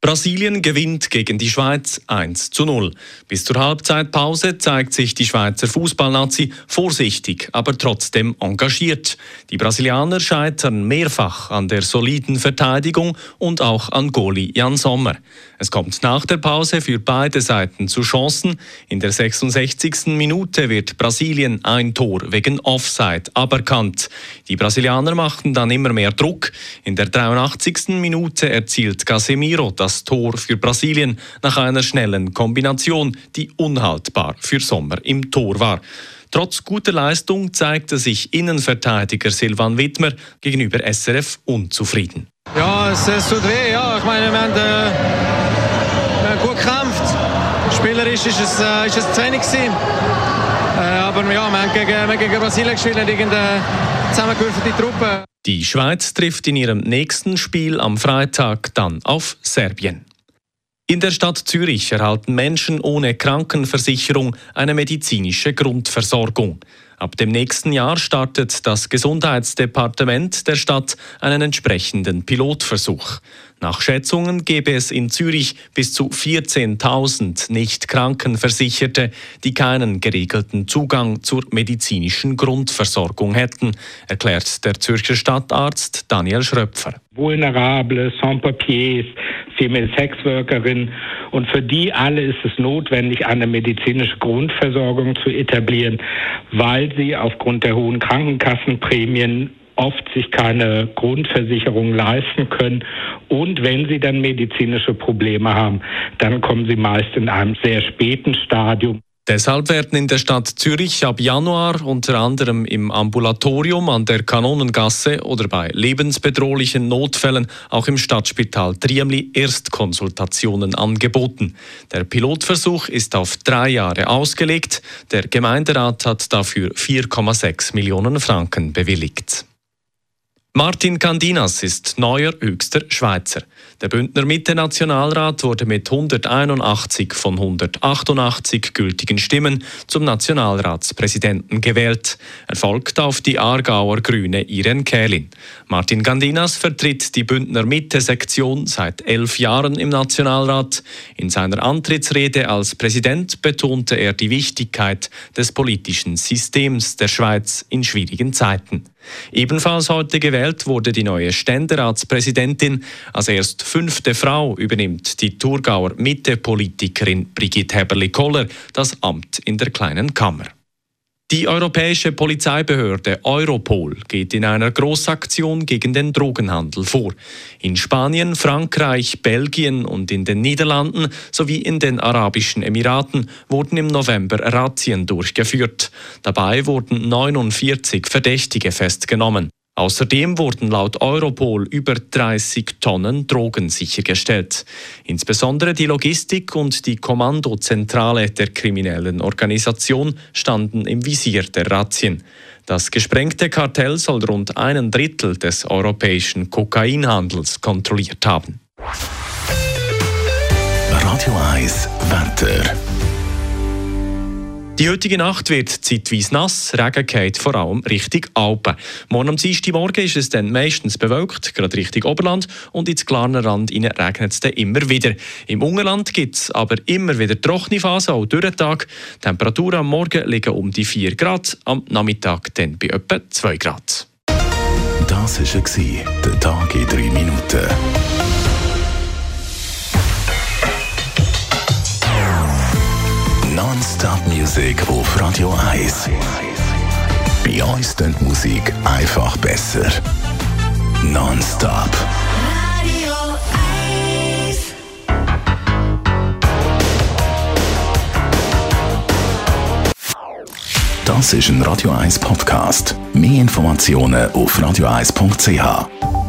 Brasilien gewinnt gegen die Schweiz 1 zu 0. Bis zur Halbzeitpause zeigt sich die Schweizer Fußballnazi vorsichtig, aber trotzdem engagiert. Die Brasilianer scheitern mehrfach an der soliden Verteidigung und auch an Goli Jan Sommer. Es kommt nach der Pause für beide Seiten zu Chancen. In der 66. Minute wird Brasilien ein Tor wegen Offside aberkannt. Die Brasilianer machten dann immer mehr Druck. In der 83. Minute erzielt Casemiro das das Tor für Brasilien nach einer schnellen Kombination, die unhaltbar für Sommer im Tor war. Trotz guter Leistung zeigte sich Innenverteidiger Silvan Wittmer gegenüber SRF unzufrieden. Ja, es, es tut weh. Ja. Ich meine, wir haben, äh, wir haben gut gekämpft. Spielerisch ist es, äh, ist es zu wenig gewesen. Äh, aber ja, wir haben gegen, wir haben gegen Brasilien gespielt, irgendeine zusammengewürfelte Truppe. Die Schweiz trifft in ihrem nächsten Spiel am Freitag dann auf Serbien. In der Stadt Zürich erhalten Menschen ohne Krankenversicherung eine medizinische Grundversorgung. Ab dem nächsten Jahr startet das Gesundheitsdepartement der Stadt einen entsprechenden Pilotversuch. Nach Schätzungen gäbe es in Zürich bis zu 14.000 nicht Krankenversicherte, die keinen geregelten Zugang zur medizinischen Grundversorgung hätten, erklärt der Zürcher Stadtarzt Daniel Schröpfer. Vulnerable, Sans-Papiers, Female Sexworkerin und für die alle ist es notwendig, eine medizinische Grundversorgung zu etablieren, weil sie aufgrund der hohen Krankenkassenprämien oft sich keine Grundversicherung leisten können. Und wenn sie dann medizinische Probleme haben, dann kommen sie meist in einem sehr späten Stadium. Deshalb werden in der Stadt Zürich ab Januar unter anderem im Ambulatorium an der Kanonengasse oder bei lebensbedrohlichen Notfällen auch im Stadtspital Triemli Erstkonsultationen angeboten. Der Pilotversuch ist auf drei Jahre ausgelegt. Der Gemeinderat hat dafür 4,6 Millionen Franken bewilligt. Martin Candinas ist neuer höchster Schweizer. Der Bündner Mitte-Nationalrat wurde mit 181 von 188 gültigen Stimmen zum Nationalratspräsidenten gewählt. Er folgt auf die Aargauer Grüne Irene Kählin. Martin Candinas vertritt die Bündner Mitte-Sektion seit elf Jahren im Nationalrat. In seiner Antrittsrede als Präsident betonte er die Wichtigkeit des politischen Systems der Schweiz in schwierigen Zeiten. Ebenfalls heute gewählt wurde die neue Ständeratspräsidentin. Als erst fünfte Frau übernimmt die Thurgauer Mitte-Politikerin Brigitte Heberli-Koller das Amt in der Kleinen Kammer. Die europäische Polizeibehörde Europol geht in einer Großaktion gegen den Drogenhandel vor. In Spanien, Frankreich, Belgien und in den Niederlanden sowie in den Arabischen Emiraten wurden im November Razzien durchgeführt. Dabei wurden 49 Verdächtige festgenommen. Außerdem wurden laut Europol über 30 Tonnen Drogen sichergestellt. Insbesondere die Logistik und die Kommandozentrale der kriminellen Organisation standen im Visier der Razzien. Das gesprengte Kartell soll rund einen Drittel des europäischen Kokainhandels kontrolliert haben. Radio 1 Wetter. Die heutige Nacht wird zeitweise nass, Regen geht vor allem Richtung Alpen. Morgen am Morgen ist es dann meistens bewölkt, gerade Richtung Oberland und ins Glarnerland regnet es dann immer wieder. Im Ungerland gibt es aber immer wieder trockene Phasen, auch durch den Tag. Temperaturen am Morgen liegen um die 4 Grad, am Nachmittag dann bei etwa 2 Grad. Das war der Tag in 3 Minuten. Non-Stop-Musik auf Radio 1. Bei uns klingt Musik einfach besser. Non-Stop. Radio 1. Das ist ein Radio 1 Podcast. Mehr Informationen auf radio1.ch.